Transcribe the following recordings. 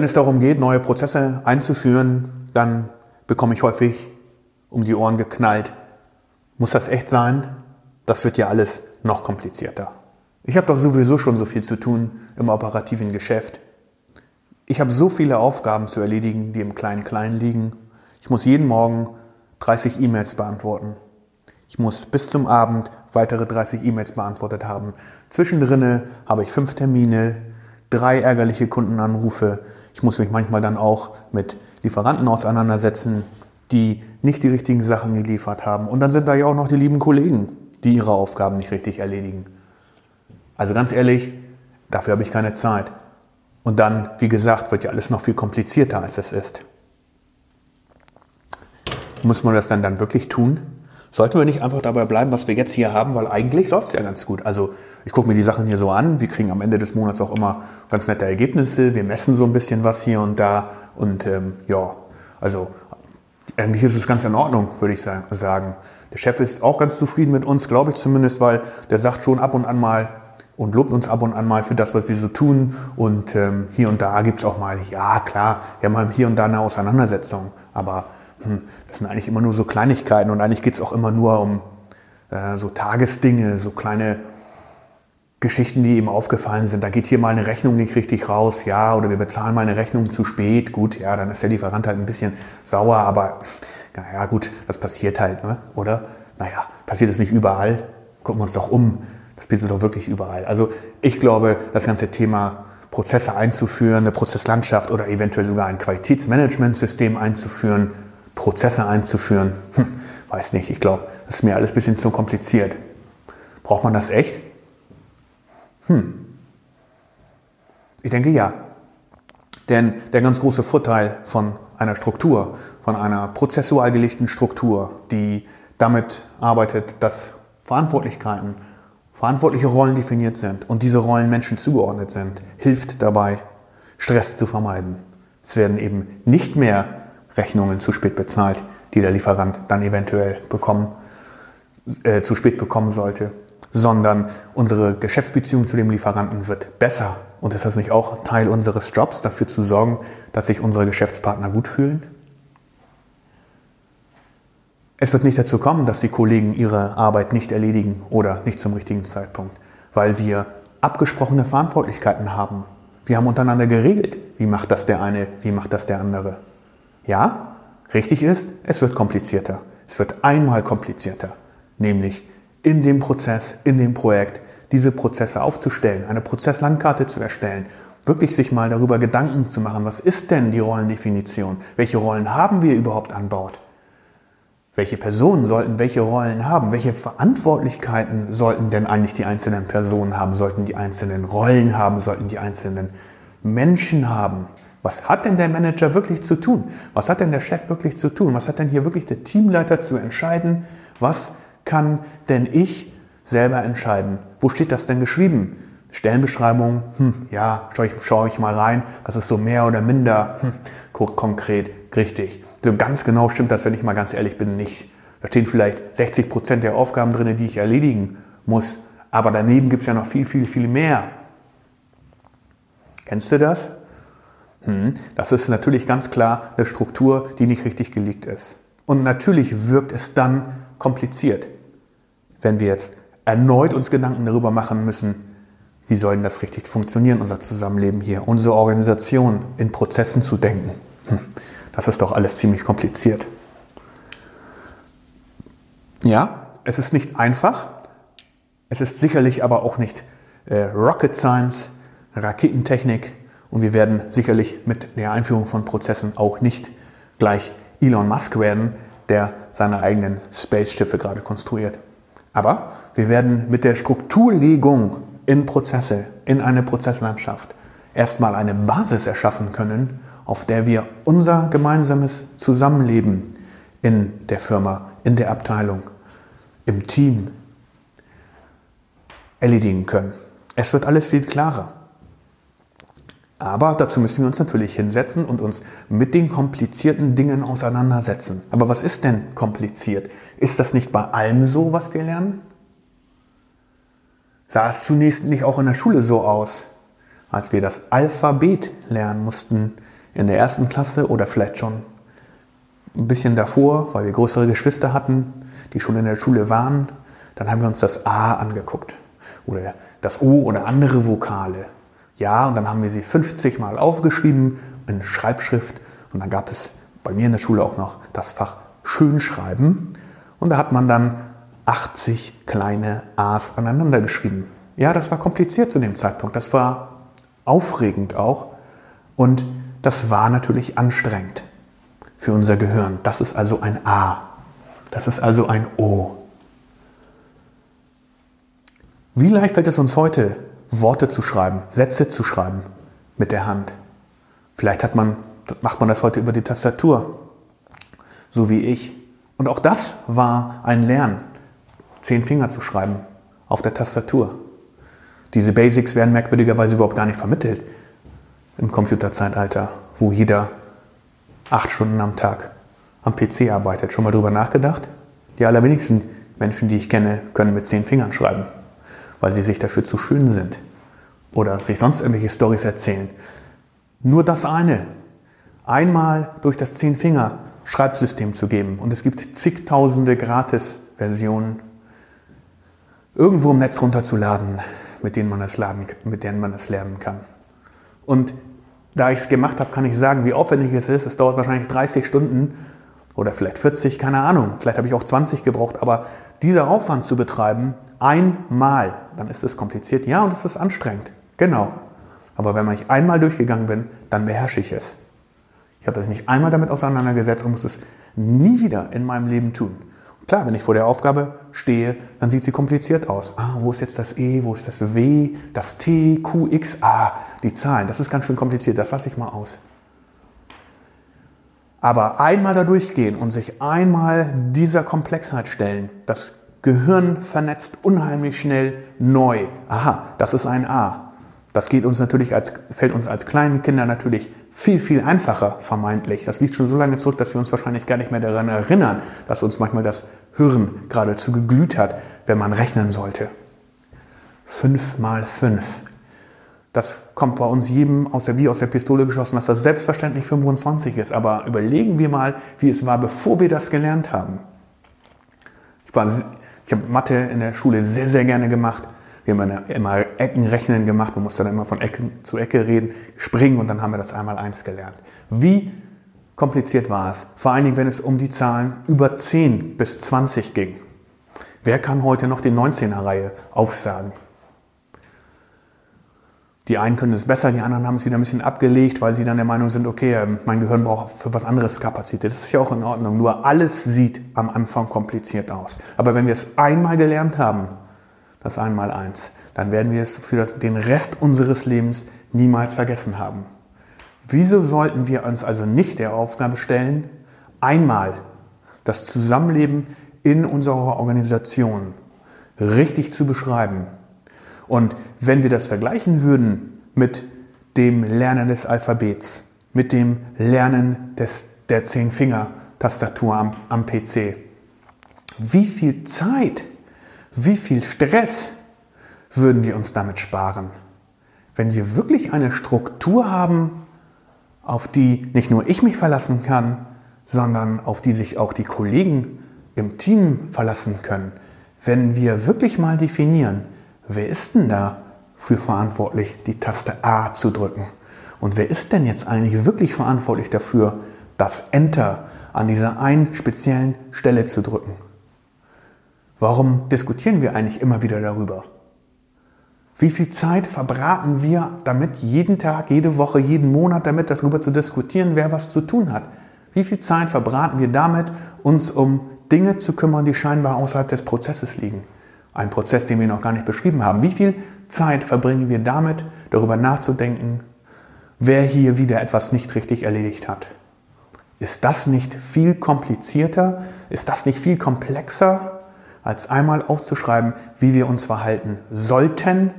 Wenn es darum geht, neue Prozesse einzuführen, dann bekomme ich häufig um die Ohren geknallt. Muss das echt sein? Das wird ja alles noch komplizierter. Ich habe doch sowieso schon so viel zu tun im operativen Geschäft. Ich habe so viele Aufgaben zu erledigen, die im Klein-Klein liegen. Ich muss jeden Morgen 30 E-Mails beantworten. Ich muss bis zum Abend weitere 30 E-Mails beantwortet haben. Zwischendrin habe ich fünf Termine, drei ärgerliche Kundenanrufe. Ich muss mich manchmal dann auch mit Lieferanten auseinandersetzen, die nicht die richtigen Sachen geliefert haben. Und dann sind da ja auch noch die lieben Kollegen, die ihre Aufgaben nicht richtig erledigen. Also ganz ehrlich, dafür habe ich keine Zeit. Und dann, wie gesagt, wird ja alles noch viel komplizierter, als es ist. Muss man das dann dann wirklich tun? Sollten wir nicht einfach dabei bleiben, was wir jetzt hier haben, weil eigentlich läuft es ja ganz gut. Also ich gucke mir die Sachen hier so an, wir kriegen am Ende des Monats auch immer ganz nette Ergebnisse, wir messen so ein bisschen was hier und da und ähm, ja, also eigentlich ist es ganz in Ordnung, würde ich sagen. Der Chef ist auch ganz zufrieden mit uns, glaube ich zumindest, weil der sagt schon ab und an mal und lobt uns ab und an mal für das, was wir so tun. Und ähm, hier und da gibt es auch mal, ja klar, wir haben halt hier und da eine Auseinandersetzung, aber hm, das sind eigentlich immer nur so Kleinigkeiten und eigentlich geht es auch immer nur um äh, so Tagesdinge, so kleine Geschichten, die ihm aufgefallen sind. Da geht hier mal eine Rechnung nicht richtig raus, ja, oder wir bezahlen mal eine Rechnung zu spät, gut, ja, dann ist der Lieferant halt ein bisschen sauer, aber naja, gut, das passiert halt, ne? oder? Naja, passiert es nicht überall. Gucken wir uns doch um. Das passiert doch wirklich überall. Also ich glaube, das ganze Thema Prozesse einzuführen, eine Prozesslandschaft oder eventuell sogar ein Qualitätsmanagementsystem einzuführen, Prozesse einzuführen. Hm, weiß nicht, ich glaube, das ist mir alles ein bisschen zu kompliziert. Braucht man das echt? Hm. Ich denke ja. Denn der ganz große Vorteil von einer Struktur, von einer prozessual gelegten Struktur, die damit arbeitet, dass Verantwortlichkeiten, verantwortliche Rollen definiert sind und diese Rollen Menschen zugeordnet sind, hilft dabei, Stress zu vermeiden. Es werden eben nicht mehr Rechnungen zu spät bezahlt, die der Lieferant dann eventuell bekommen, äh, zu spät bekommen sollte, sondern unsere Geschäftsbeziehung zu dem Lieferanten wird besser. Und ist das nicht auch Teil unseres Jobs, dafür zu sorgen, dass sich unsere Geschäftspartner gut fühlen? Es wird nicht dazu kommen, dass die Kollegen ihre Arbeit nicht erledigen oder nicht zum richtigen Zeitpunkt, weil wir abgesprochene Verantwortlichkeiten haben. Wir haben untereinander geregelt, wie macht das der eine, wie macht das der andere. Ja, richtig ist, es wird komplizierter. Es wird einmal komplizierter, nämlich in dem Prozess, in dem Projekt, diese Prozesse aufzustellen, eine Prozesslandkarte zu erstellen, wirklich sich mal darüber Gedanken zu machen, was ist denn die Rollendefinition? Welche Rollen haben wir überhaupt an Bord? Welche Personen sollten welche Rollen haben? Welche Verantwortlichkeiten sollten denn eigentlich die einzelnen Personen haben? Sollten die einzelnen Rollen haben? Sollten die einzelnen Menschen haben? Was hat denn der Manager wirklich zu tun? Was hat denn der Chef wirklich zu tun? Was hat denn hier wirklich der Teamleiter zu entscheiden? Was kann denn ich selber entscheiden? Wo steht das denn geschrieben? Stellenbeschreibung, hm, ja, schaue ich, schau ich mal rein, das ist so mehr oder minder hm, konkret, richtig. So ganz genau stimmt das, wenn ich mal ganz ehrlich bin, nicht. Da stehen vielleicht 60 Prozent der Aufgaben drin, die ich erledigen muss. Aber daneben gibt es ja noch viel, viel, viel mehr. Kennst du das? Hm, das ist natürlich ganz klar eine Struktur, die nicht richtig gelegt ist. Und natürlich wirkt es dann kompliziert, wenn wir jetzt erneut uns Gedanken darüber machen müssen, wie soll denn das richtig funktionieren, unser Zusammenleben hier, unsere Organisation in Prozessen zu denken. Hm, das ist doch alles ziemlich kompliziert. Ja, es ist nicht einfach. Es ist sicherlich aber auch nicht äh, Rocket Science, Raketentechnik, und wir werden sicherlich mit der Einführung von Prozessen auch nicht gleich Elon Musk werden, der seine eigenen Space-Schiffe gerade konstruiert. Aber wir werden mit der Strukturlegung in Prozesse, in eine Prozesslandschaft, erstmal eine Basis erschaffen können, auf der wir unser gemeinsames Zusammenleben in der Firma, in der Abteilung, im Team erledigen können. Es wird alles viel klarer. Aber dazu müssen wir uns natürlich hinsetzen und uns mit den komplizierten Dingen auseinandersetzen. Aber was ist denn kompliziert? Ist das nicht bei allem so, was wir lernen? Sah es zunächst nicht auch in der Schule so aus? als wir das Alphabet lernen mussten in der ersten Klasse oder vielleicht schon ein bisschen davor, weil wir größere Geschwister hatten, die schon in der Schule waren, dann haben wir uns das A angeguckt oder das O oder andere Vokale. Ja, und dann haben wir sie 50 Mal aufgeschrieben in Schreibschrift und dann gab es bei mir in der Schule auch noch das Fach Schönschreiben und da hat man dann 80 kleine A's aneinander geschrieben. Ja, das war kompliziert zu dem Zeitpunkt. Das war aufregend auch und das war natürlich anstrengend für unser Gehirn. Das ist also ein A. Das ist also ein O. Wie leicht fällt es uns heute, Worte zu schreiben, Sätze zu schreiben mit der Hand? Vielleicht hat man, macht man das heute über die Tastatur, so wie ich. Und auch das war ein Lernen, zehn Finger zu schreiben auf der Tastatur. Diese Basics werden merkwürdigerweise überhaupt gar nicht vermittelt im Computerzeitalter, wo jeder acht Stunden am Tag am PC arbeitet. Schon mal drüber nachgedacht? Die allerwenigsten Menschen, die ich kenne, können mit zehn Fingern schreiben weil sie sich dafür zu schön sind oder sich sonst irgendwelche Stories erzählen. Nur das eine, einmal durch das Zehn-Finger-Schreibsystem zu geben und es gibt zigtausende Gratis-Versionen irgendwo im Netz runterzuladen, mit denen man es laden, mit denen man es lernen kann. Und da ich es gemacht habe, kann ich sagen, wie aufwendig es ist. Es dauert wahrscheinlich 30 Stunden oder vielleicht 40, keine Ahnung. Vielleicht habe ich auch 20 gebraucht, aber dieser Aufwand zu betreiben, einmal, dann ist es kompliziert. Ja, und es ist anstrengend. Genau. Aber wenn ich einmal durchgegangen bin, dann beherrsche ich es. Ich habe das nicht einmal damit auseinandergesetzt und muss es nie wieder in meinem Leben tun. klar, wenn ich vor der Aufgabe stehe, dann sieht sie kompliziert aus. Ah, wo ist jetzt das E, wo ist das W, das T, Q, X, A, die Zahlen. Das ist ganz schön kompliziert, das lasse ich mal aus. Aber einmal da durchgehen und sich einmal dieser Komplexheit stellen, das Gehirn vernetzt unheimlich schnell neu. Aha, das ist ein A. Das geht uns natürlich als, fällt uns als kleinen Kinder natürlich viel, viel einfacher, vermeintlich. Das liegt schon so lange zurück, dass wir uns wahrscheinlich gar nicht mehr daran erinnern, dass uns manchmal das Hirn geradezu geglüht hat, wenn man rechnen sollte. Fünf mal fünf. Das kommt bei uns jedem aus der, wie aus der Pistole geschossen, dass das selbstverständlich 25 ist. Aber überlegen wir mal, wie es war, bevor wir das gelernt haben. Ich, ich habe Mathe in der Schule sehr, sehr gerne gemacht. Wir haben immer Eckenrechnen gemacht. Man musste dann immer von Ecke zu Ecke reden, springen und dann haben wir das einmal eins gelernt. Wie kompliziert war es? Vor allen Dingen, wenn es um die Zahlen über 10 bis 20 ging. Wer kann heute noch die 19er-Reihe aufsagen? Die einen können es besser, die anderen haben es wieder ein bisschen abgelegt, weil sie dann der Meinung sind, okay, ähm, mein Gehirn braucht für was anderes Kapazität. Das ist ja auch in Ordnung. Nur alles sieht am Anfang kompliziert aus. Aber wenn wir es einmal gelernt haben, das einmal eins, dann werden wir es für den Rest unseres Lebens niemals vergessen haben. Wieso sollten wir uns also nicht der Aufgabe stellen, einmal das Zusammenleben in unserer Organisation richtig zu beschreiben? Und wenn wir das vergleichen würden mit dem Lernen des Alphabets, mit dem Lernen des, der Zehn-Finger-Tastatur am, am PC, wie viel Zeit, wie viel Stress würden wir uns damit sparen? Wenn wir wirklich eine Struktur haben, auf die nicht nur ich mich verlassen kann, sondern auf die sich auch die Kollegen im Team verlassen können, wenn wir wirklich mal definieren, wer ist denn da für verantwortlich, die Taste A zu drücken? Und wer ist denn jetzt eigentlich wirklich verantwortlich dafür, das Enter an dieser einen speziellen Stelle zu drücken? Warum diskutieren wir eigentlich immer wieder darüber? Wie viel Zeit verbraten wir damit, jeden Tag, jede Woche, jeden Monat damit, darüber zu diskutieren, wer was zu tun hat? Wie viel Zeit verbraten wir damit, uns um Dinge zu kümmern, die scheinbar außerhalb des Prozesses liegen? Ein Prozess, den wir noch gar nicht beschrieben haben. Wie viel Zeit verbringen wir damit, darüber nachzudenken, wer hier wieder etwas nicht richtig erledigt hat? Ist das nicht viel komplizierter? Ist das nicht viel komplexer, als einmal aufzuschreiben, wie wir uns verhalten sollten,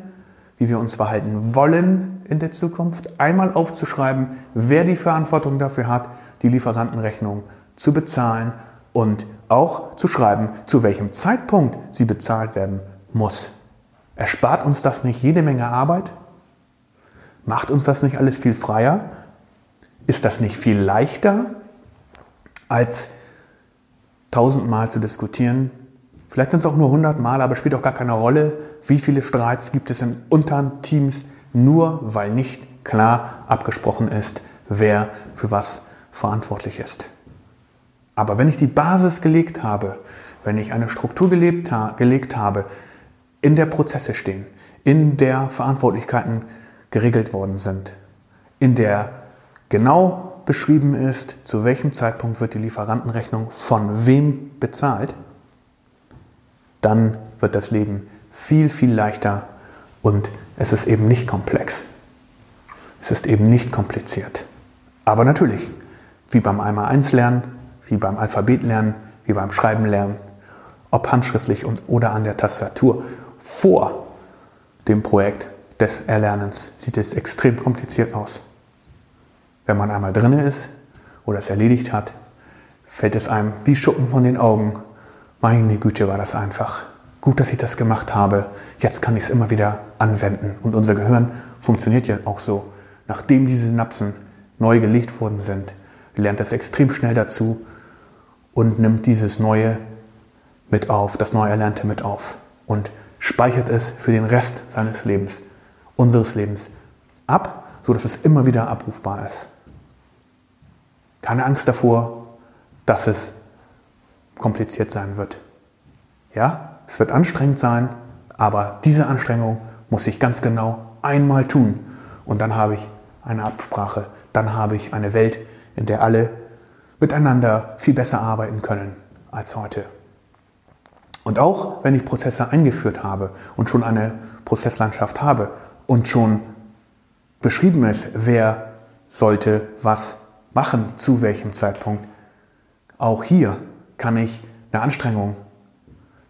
wie wir uns verhalten wollen in der Zukunft? Einmal aufzuschreiben, wer die Verantwortung dafür hat, die Lieferantenrechnung zu bezahlen und auch zu schreiben, zu welchem Zeitpunkt sie bezahlt werden muss. Erspart uns das nicht jede Menge Arbeit? Macht uns das nicht alles viel freier? Ist das nicht viel leichter, als tausendmal zu diskutieren? Vielleicht sind es auch nur hundertmal, aber spielt auch gar keine Rolle, wie viele Streits gibt es in unteren Teams, nur weil nicht klar abgesprochen ist, wer für was verantwortlich ist. Aber wenn ich die Basis gelegt habe, wenn ich eine Struktur gelebt, gelegt habe, in der Prozesse stehen, in der Verantwortlichkeiten geregelt worden sind, in der genau beschrieben ist, zu welchem Zeitpunkt wird die Lieferantenrechnung von wem bezahlt, dann wird das Leben viel, viel leichter und es ist eben nicht komplex. Es ist eben nicht kompliziert. Aber natürlich, wie beim Einmal-Eins lernen, wie beim Alphabet lernen, wie beim Schreiben lernen, ob handschriftlich und, oder an der Tastatur, vor dem Projekt des Erlernens sieht es extrem kompliziert aus. Wenn man einmal drin ist oder es erledigt hat, fällt es einem wie Schuppen von den Augen. Meine Güte, war das einfach. Gut, dass ich das gemacht habe. Jetzt kann ich es immer wieder anwenden. Und unser Gehirn funktioniert ja auch so. Nachdem diese Synapsen neu gelegt worden sind, lernt es extrem schnell dazu und nimmt dieses Neue mit auf, das neu Erlernte mit auf und speichert es für den Rest seines Lebens, unseres Lebens ab, sodass es immer wieder abrufbar ist. Keine Angst davor, dass es kompliziert sein wird. Ja, es wird anstrengend sein, aber diese Anstrengung muss ich ganz genau einmal tun und dann habe ich eine Absprache, dann habe ich eine Welt, in der alle miteinander viel besser arbeiten können als heute. Und auch wenn ich Prozesse eingeführt habe und schon eine Prozesslandschaft habe und schon beschrieben ist, wer sollte was machen, zu welchem Zeitpunkt, auch hier kann ich eine Anstrengung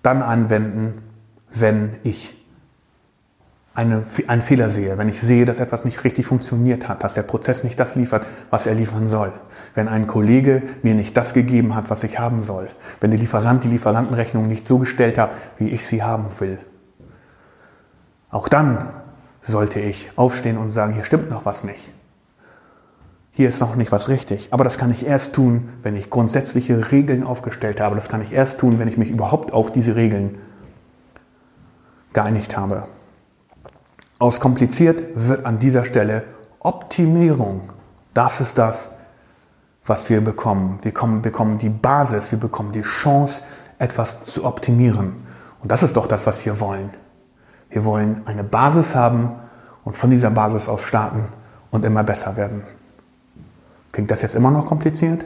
dann anwenden, wenn ich eine, einen Fehler sehe, wenn ich sehe, dass etwas nicht richtig funktioniert hat, dass der Prozess nicht das liefert, was er liefern soll, wenn ein Kollege mir nicht das gegeben hat, was ich haben soll, wenn der Lieferant die Lieferantenrechnung nicht so gestellt hat, wie ich sie haben will. Auch dann sollte ich aufstehen und sagen, hier stimmt noch was nicht. Hier ist noch nicht was richtig. Aber das kann ich erst tun, wenn ich grundsätzliche Regeln aufgestellt habe. Das kann ich erst tun, wenn ich mich überhaupt auf diese Regeln geeinigt habe. Aus kompliziert wird an dieser Stelle Optimierung. Das ist das, was wir bekommen. Wir bekommen die Basis, wir bekommen die Chance, etwas zu optimieren. Und das ist doch das, was wir wollen. Wir wollen eine Basis haben und von dieser Basis aus starten und immer besser werden. Klingt das jetzt immer noch kompliziert?